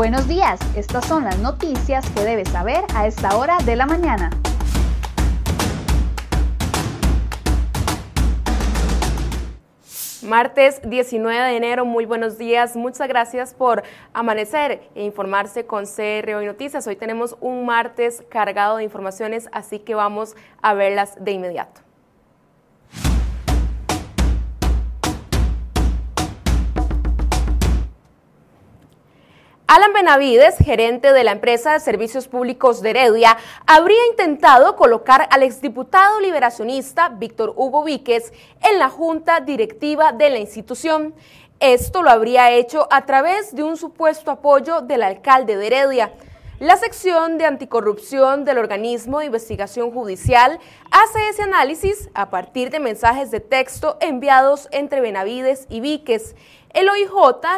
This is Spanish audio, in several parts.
Buenos días, estas son las noticias que debes saber a esta hora de la mañana. Martes 19 de enero, muy buenos días. Muchas gracias por amanecer e informarse con CR Hoy Noticias. Hoy tenemos un martes cargado de informaciones, así que vamos a verlas de inmediato. Alan Benavides, gerente de la empresa de servicios públicos de Heredia, habría intentado colocar al exdiputado liberacionista Víctor Hugo Víquez en la junta directiva de la institución. Esto lo habría hecho a través de un supuesto apoyo del alcalde de Heredia. La sección de anticorrupción del organismo de investigación judicial hace ese análisis a partir de mensajes de texto enviados entre Benavides y Víquez. El OIJ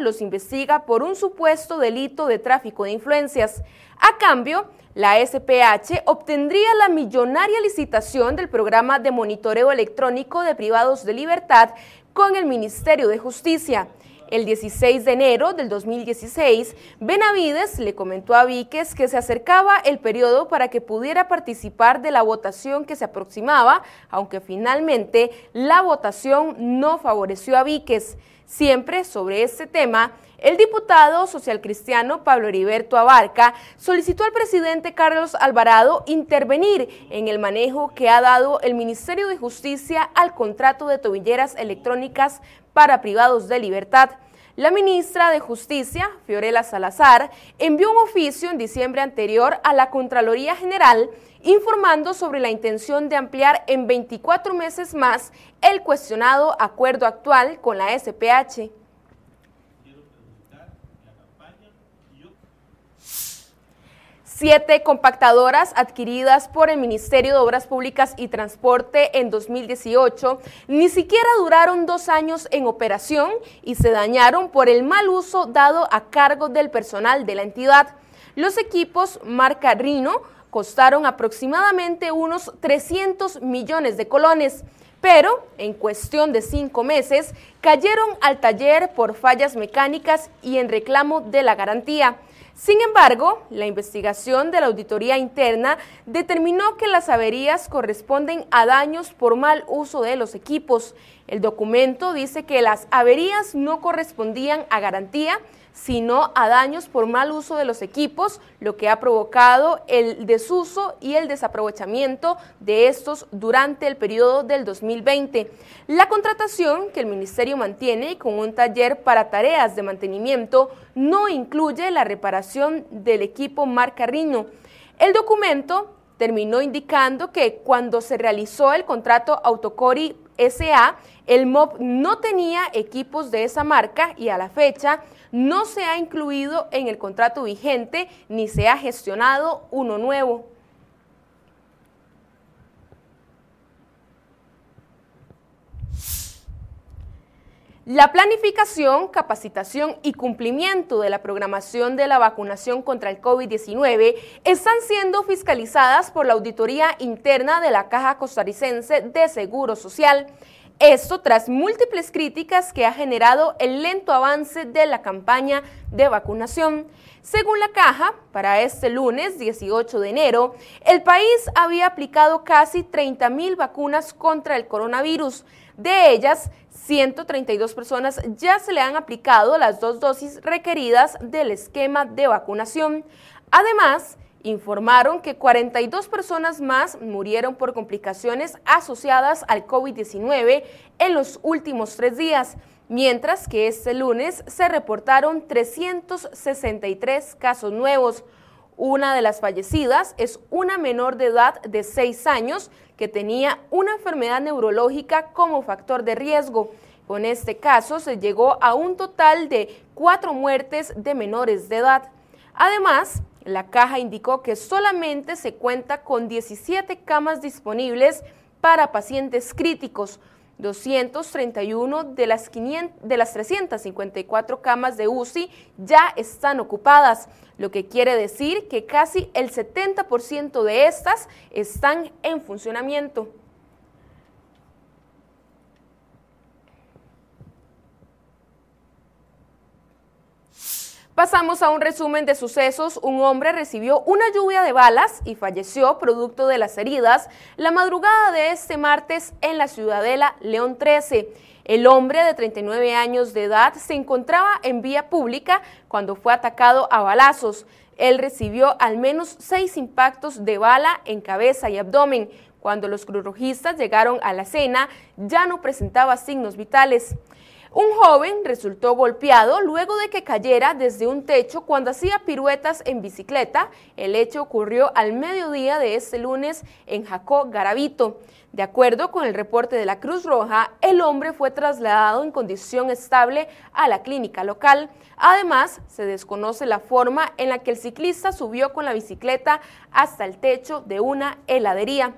los investiga por un supuesto delito de tráfico de influencias. A cambio, la SPH obtendría la millonaria licitación del programa de monitoreo electrónico de privados de libertad con el Ministerio de Justicia. El 16 de enero del 2016, Benavides le comentó a Víquez que se acercaba el periodo para que pudiera participar de la votación que se aproximaba, aunque finalmente la votación no favoreció a Víquez. Siempre sobre este tema, el diputado socialcristiano Pablo Heriberto Abarca solicitó al presidente Carlos Alvarado intervenir en el manejo que ha dado el Ministerio de Justicia al contrato de tobilleras electrónicas para privados de libertad. La ministra de Justicia, Fiorella Salazar, envió un oficio en diciembre anterior a la Contraloría General informando sobre la intención de ampliar en 24 meses más el cuestionado acuerdo actual con la SPH. Siete compactadoras adquiridas por el Ministerio de Obras Públicas y Transporte en 2018 ni siquiera duraron dos años en operación y se dañaron por el mal uso dado a cargo del personal de la entidad. Los equipos marca Rino costaron aproximadamente unos 300 millones de colones, pero en cuestión de cinco meses cayeron al taller por fallas mecánicas y en reclamo de la garantía. Sin embargo, la investigación de la auditoría interna determinó que las averías corresponden a daños por mal uso de los equipos. El documento dice que las averías no correspondían a garantía, sino a daños por mal uso de los equipos, lo que ha provocado el desuso y el desaprovechamiento de estos durante el periodo del 2020. La contratación que el Ministerio mantiene con un taller para tareas de mantenimiento no incluye la reparación del equipo marca Rino. El documento terminó indicando que cuando se realizó el contrato Autocori SA, el MOB no tenía equipos de esa marca y a la fecha no se ha incluido en el contrato vigente ni se ha gestionado uno nuevo. La planificación, capacitación y cumplimiento de la programación de la vacunación contra el COVID-19 están siendo fiscalizadas por la Auditoría Interna de la Caja Costarricense de Seguro Social. Esto tras múltiples críticas que ha generado el lento avance de la campaña de vacunación. Según la caja, para este lunes 18 de enero, el país había aplicado casi 30 mil vacunas contra el coronavirus. De ellas, 132 personas ya se le han aplicado las dos dosis requeridas del esquema de vacunación. Además, informaron que 42 personas más murieron por complicaciones asociadas al COVID-19 en los últimos tres días, mientras que este lunes se reportaron 363 casos nuevos. Una de las fallecidas es una menor de edad de 6 años que tenía una enfermedad neurológica como factor de riesgo. Con este caso se llegó a un total de cuatro muertes de menores de edad. Además, la caja indicó que solamente se cuenta con 17 camas disponibles para pacientes críticos. 231 de las, 500, de las 354 camas de UCI ya están ocupadas, lo que quiere decir que casi el 70% de estas están en funcionamiento. Pasamos a un resumen de sucesos. Un hombre recibió una lluvia de balas y falleció producto de las heridas la madrugada de este martes en la ciudadela León 13. El hombre de 39 años de edad se encontraba en vía pública cuando fue atacado a balazos. Él recibió al menos seis impactos de bala en cabeza y abdomen. Cuando los cruzrojistas llegaron a la escena, ya no presentaba signos vitales. Un joven resultó golpeado luego de que cayera desde un techo cuando hacía piruetas en bicicleta. El hecho ocurrió al mediodía de este lunes en Jacó, Garavito. De acuerdo con el reporte de la Cruz Roja, el hombre fue trasladado en condición estable a la clínica local. Además, se desconoce la forma en la que el ciclista subió con la bicicleta hasta el techo de una heladería.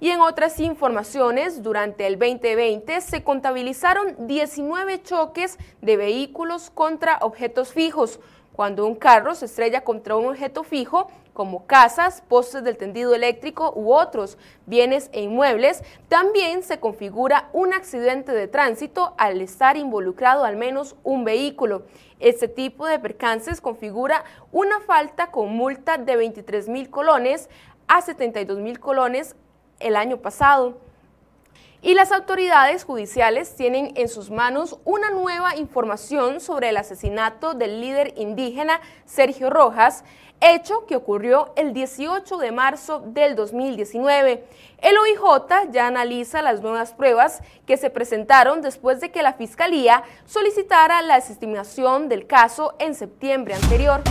Y en otras informaciones, durante el 2020 se contabilizaron 19 choques de vehículos contra objetos fijos. Cuando un carro se estrella contra un objeto fijo, como casas, postes del tendido eléctrico u otros bienes e inmuebles, también se configura un accidente de tránsito al estar involucrado al menos un vehículo. Este tipo de percances configura una falta con multa de 23 mil colones a 72 mil colones el año pasado. Y las autoridades judiciales tienen en sus manos una nueva información sobre el asesinato del líder indígena Sergio Rojas, hecho que ocurrió el 18 de marzo del 2019. El OIJ ya analiza las nuevas pruebas que se presentaron después de que la Fiscalía solicitara la desestimación del caso en septiembre anterior.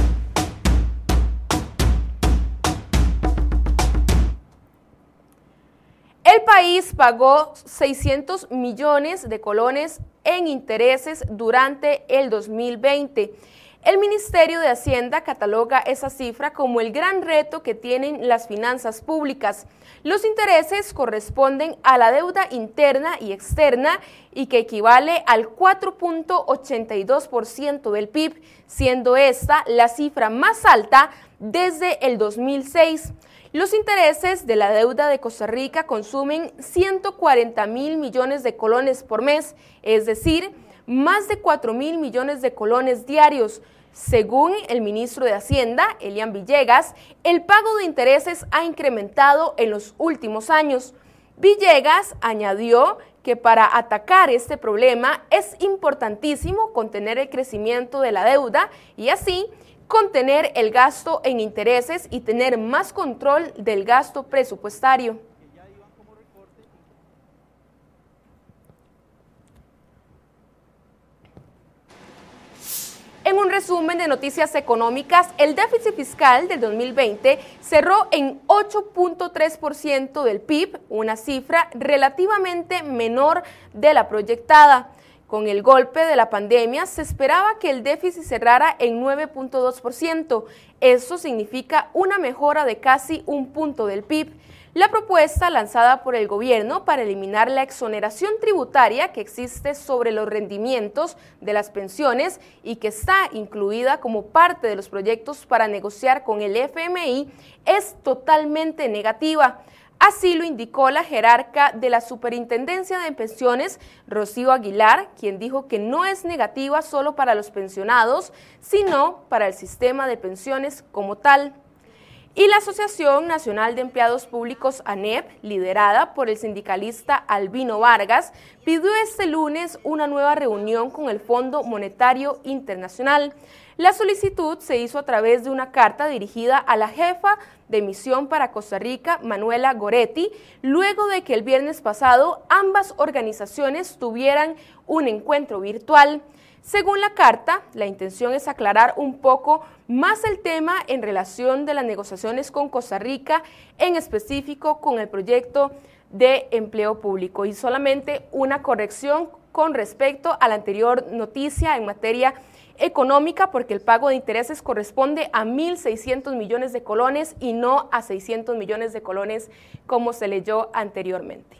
El país pagó 600 millones de colones en intereses durante el 2020. El Ministerio de Hacienda cataloga esa cifra como el gran reto que tienen las finanzas públicas. Los intereses corresponden a la deuda interna y externa y que equivale al 4.82% del PIB, siendo esta la cifra más alta desde el 2006. Los intereses de la deuda de Costa Rica consumen 140 mil millones de colones por mes, es decir, más de 4 mil millones de colones diarios. Según el ministro de Hacienda, Elian Villegas, el pago de intereses ha incrementado en los últimos años. Villegas añadió que para atacar este problema es importantísimo contener el crecimiento de la deuda y así contener el gasto en intereses y tener más control del gasto presupuestario. En un resumen de noticias económicas, el déficit fiscal del 2020 cerró en 8.3% del PIB, una cifra relativamente menor de la proyectada. Con el golpe de la pandemia se esperaba que el déficit cerrara en 9.2%. Eso significa una mejora de casi un punto del PIB. La propuesta lanzada por el gobierno para eliminar la exoneración tributaria que existe sobre los rendimientos de las pensiones y que está incluida como parte de los proyectos para negociar con el FMI es totalmente negativa. Así lo indicó la jerarca de la Superintendencia de Pensiones, Rocío Aguilar, quien dijo que no es negativa solo para los pensionados, sino para el sistema de pensiones como tal. Y la Asociación Nacional de Empleados Públicos ANEP, liderada por el sindicalista Albino Vargas, pidió este lunes una nueva reunión con el Fondo Monetario Internacional. La solicitud se hizo a través de una carta dirigida a la jefa de misión para Costa Rica, Manuela Goretti, luego de que el viernes pasado ambas organizaciones tuvieran un encuentro virtual. Según la carta, la intención es aclarar un poco más el tema en relación de las negociaciones con Costa Rica, en específico con el proyecto de empleo público. Y solamente una corrección con respecto a la anterior noticia en materia económica porque el pago de intereses corresponde a 1.600 millones de colones y no a 600 millones de colones como se leyó anteriormente.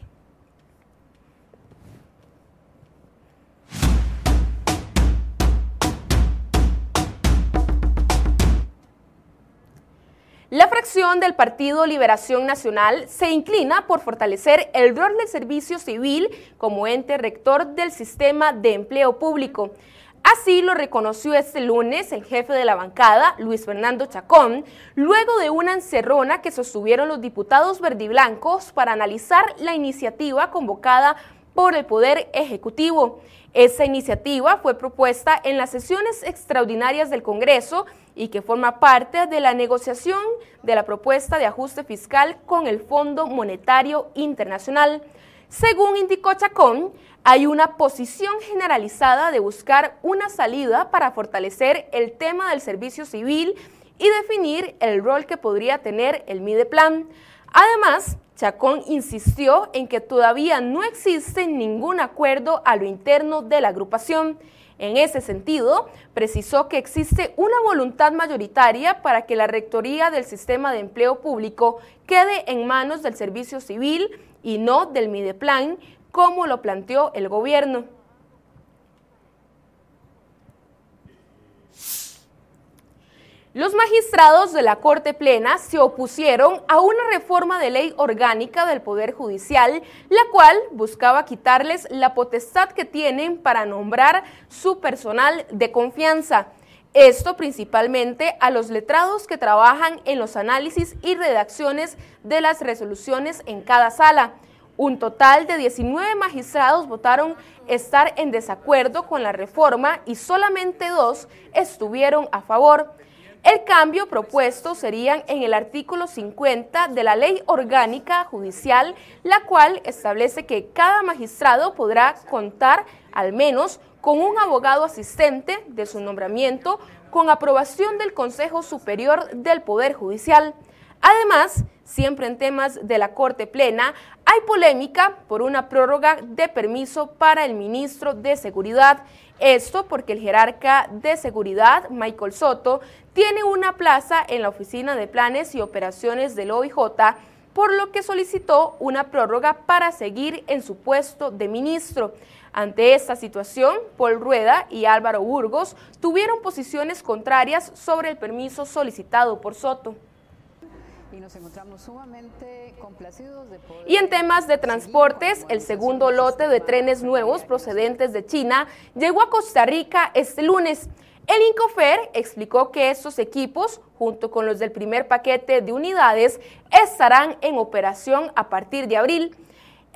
La fracción del Partido Liberación Nacional se inclina por fortalecer el rol del servicio civil como ente rector del sistema de empleo público. Así lo reconoció este lunes el jefe de la bancada, Luis Fernando Chacón, luego de una encerrona que sostuvieron los diputados verdiblancos para analizar la iniciativa convocada por el Poder Ejecutivo. Esa iniciativa fue propuesta en las sesiones extraordinarias del Congreso y que forma parte de la negociación de la propuesta de ajuste fiscal con el Fondo Monetario Internacional. Según indicó Chacón, hay una posición generalizada de buscar una salida para fortalecer el tema del servicio civil y definir el rol que podría tener el MIDEPLAN. Además, Chacón insistió en que todavía no existe ningún acuerdo a lo interno de la agrupación. En ese sentido, precisó que existe una voluntad mayoritaria para que la rectoría del sistema de empleo público quede en manos del servicio civil y no del Mideplan, como lo planteó el gobierno. Los magistrados de la Corte Plena se opusieron a una reforma de ley orgánica del Poder Judicial, la cual buscaba quitarles la potestad que tienen para nombrar su personal de confianza. Esto principalmente a los letrados que trabajan en los análisis y redacciones de las resoluciones en cada sala. Un total de 19 magistrados votaron estar en desacuerdo con la reforma y solamente dos estuvieron a favor. El cambio propuesto sería en el artículo 50 de la Ley Orgánica Judicial, la cual establece que cada magistrado podrá contar al menos con un abogado asistente de su nombramiento con aprobación del Consejo Superior del Poder Judicial. Además, siempre en temas de la Corte Plena, hay polémica por una prórroga de permiso para el ministro de Seguridad. Esto porque el jerarca de seguridad, Michael Soto, tiene una plaza en la Oficina de Planes y Operaciones del OIJ, por lo que solicitó una prórroga para seguir en su puesto de ministro. Ante esta situación, Paul Rueda y Álvaro Burgos tuvieron posiciones contrarias sobre el permiso solicitado por Soto y nos encontramos sumamente complacidos de poder... Y en temas de transportes, el segundo lote de trenes nuevos procedentes de China llegó a Costa Rica este lunes. El Incofer explicó que estos equipos, junto con los del primer paquete de unidades, estarán en operación a partir de abril.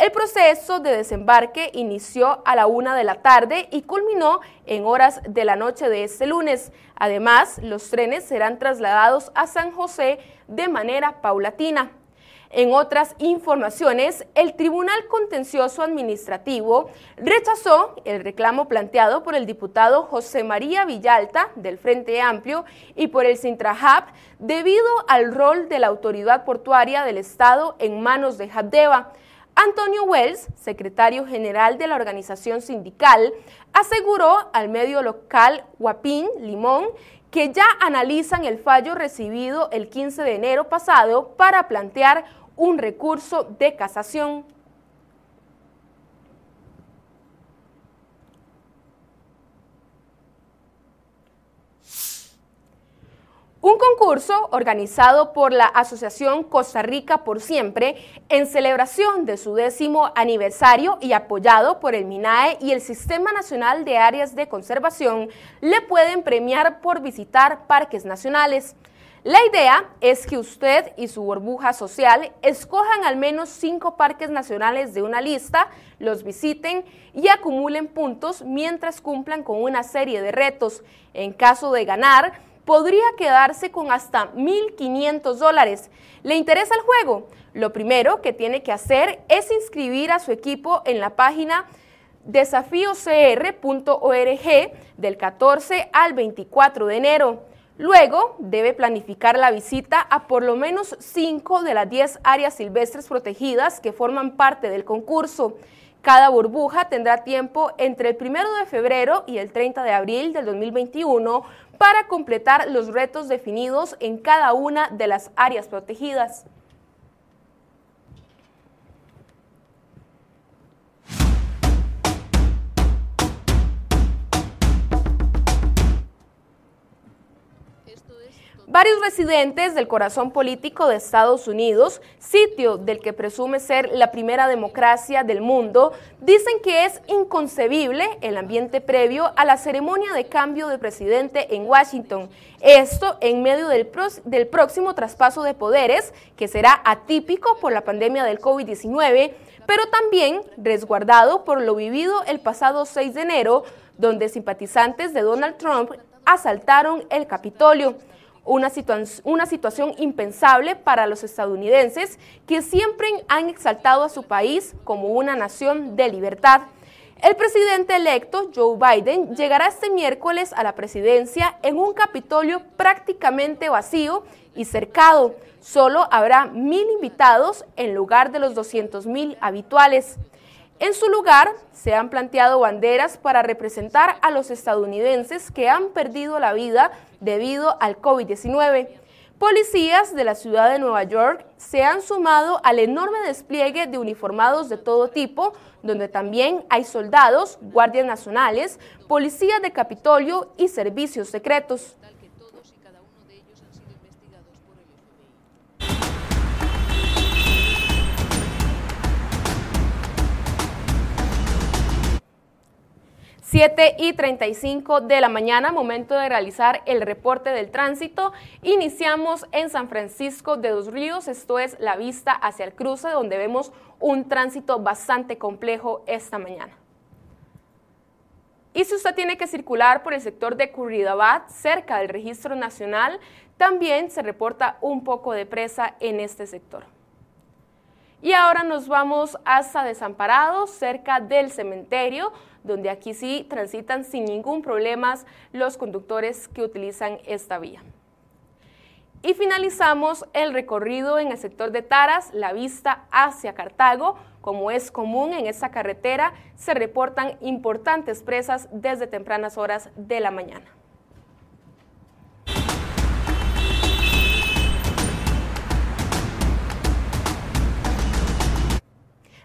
El proceso de desembarque inició a la una de la tarde y culminó en horas de la noche de este lunes. Además, los trenes serán trasladados a San José de manera paulatina. En otras informaciones, el Tribunal Contencioso Administrativo rechazó el reclamo planteado por el diputado José María Villalta del Frente Amplio y por el Sintrahab debido al rol de la autoridad portuaria del Estado en manos de Habdeba. Antonio Wells, secretario general de la organización sindical, aseguró al medio local Guapín Limón que ya analizan el fallo recibido el 15 de enero pasado para plantear un recurso de casación. Un concurso organizado por la Asociación Costa Rica por Siempre en celebración de su décimo aniversario y apoyado por el MINAE y el Sistema Nacional de Áreas de Conservación le pueden premiar por visitar parques nacionales. La idea es que usted y su burbuja social escojan al menos cinco parques nacionales de una lista, los visiten y acumulen puntos mientras cumplan con una serie de retos. En caso de ganar, podría quedarse con hasta 1.500 dólares. ¿Le interesa el juego? Lo primero que tiene que hacer es inscribir a su equipo en la página desafiocr.org del 14 al 24 de enero. Luego debe planificar la visita a por lo menos 5 de las 10 áreas silvestres protegidas que forman parte del concurso. Cada burbuja tendrá tiempo entre el 1 de febrero y el 30 de abril del 2021 para completar los retos definidos en cada una de las áreas protegidas. Varios residentes del corazón político de Estados Unidos, sitio del que presume ser la primera democracia del mundo, dicen que es inconcebible el ambiente previo a la ceremonia de cambio de presidente en Washington. Esto en medio del, próximo traspaso de poderes, que será atípico por la pandemia del COVID-19, pero también resguardado por lo vivido el pasado 6 de enero, donde simpatizantes de Donald Trump asaltaron el Capitolio una, situación impensable para los estadounidenses que siempre han exaltado a su país como una nación de libertad. El presidente electo, Joe Biden, llegará este miércoles a la presidencia en un Capitolio prácticamente vacío y cercado. Solo habrá mil invitados en lugar de los 200 mil habituales. En su lugar, se han planteado banderas para representar a los estadounidenses que han perdido la vida debido al COVID-19. Policías de la ciudad de Nueva York se han sumado al enorme despliegue de uniformados de todo tipo, donde también hay soldados, guardias nacionales, policías de Capitolio y servicios secretos. 7 y 35 de la mañana, momento de realizar el reporte del tránsito. Iniciamos en San Francisco de Dos Ríos, esto es la vista hacia el cruce, donde vemos un tránsito bastante complejo esta mañana. Y si usted tiene que circular por el sector de Curridabat, cerca del registro nacional, también se reporta un poco de presa en este sector. Y ahora nos vamos hasta Desamparados, cerca del cementerio, donde aquí sí transitan sin ningún problema los conductores que utilizan esta vía. Y finalizamos el recorrido en el sector de Taras, la vista hacia Cartago. Como es común en esta carretera, se reportan importantes presas desde tempranas horas de la mañana.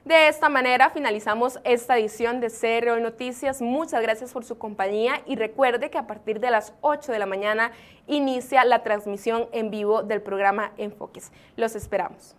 De esta manera finalizamos esta edición de CRO Noticias. Muchas gracias por su compañía y recuerde que a partir de las 8 de la mañana inicia la transmisión en vivo del programa Enfoques. Los esperamos.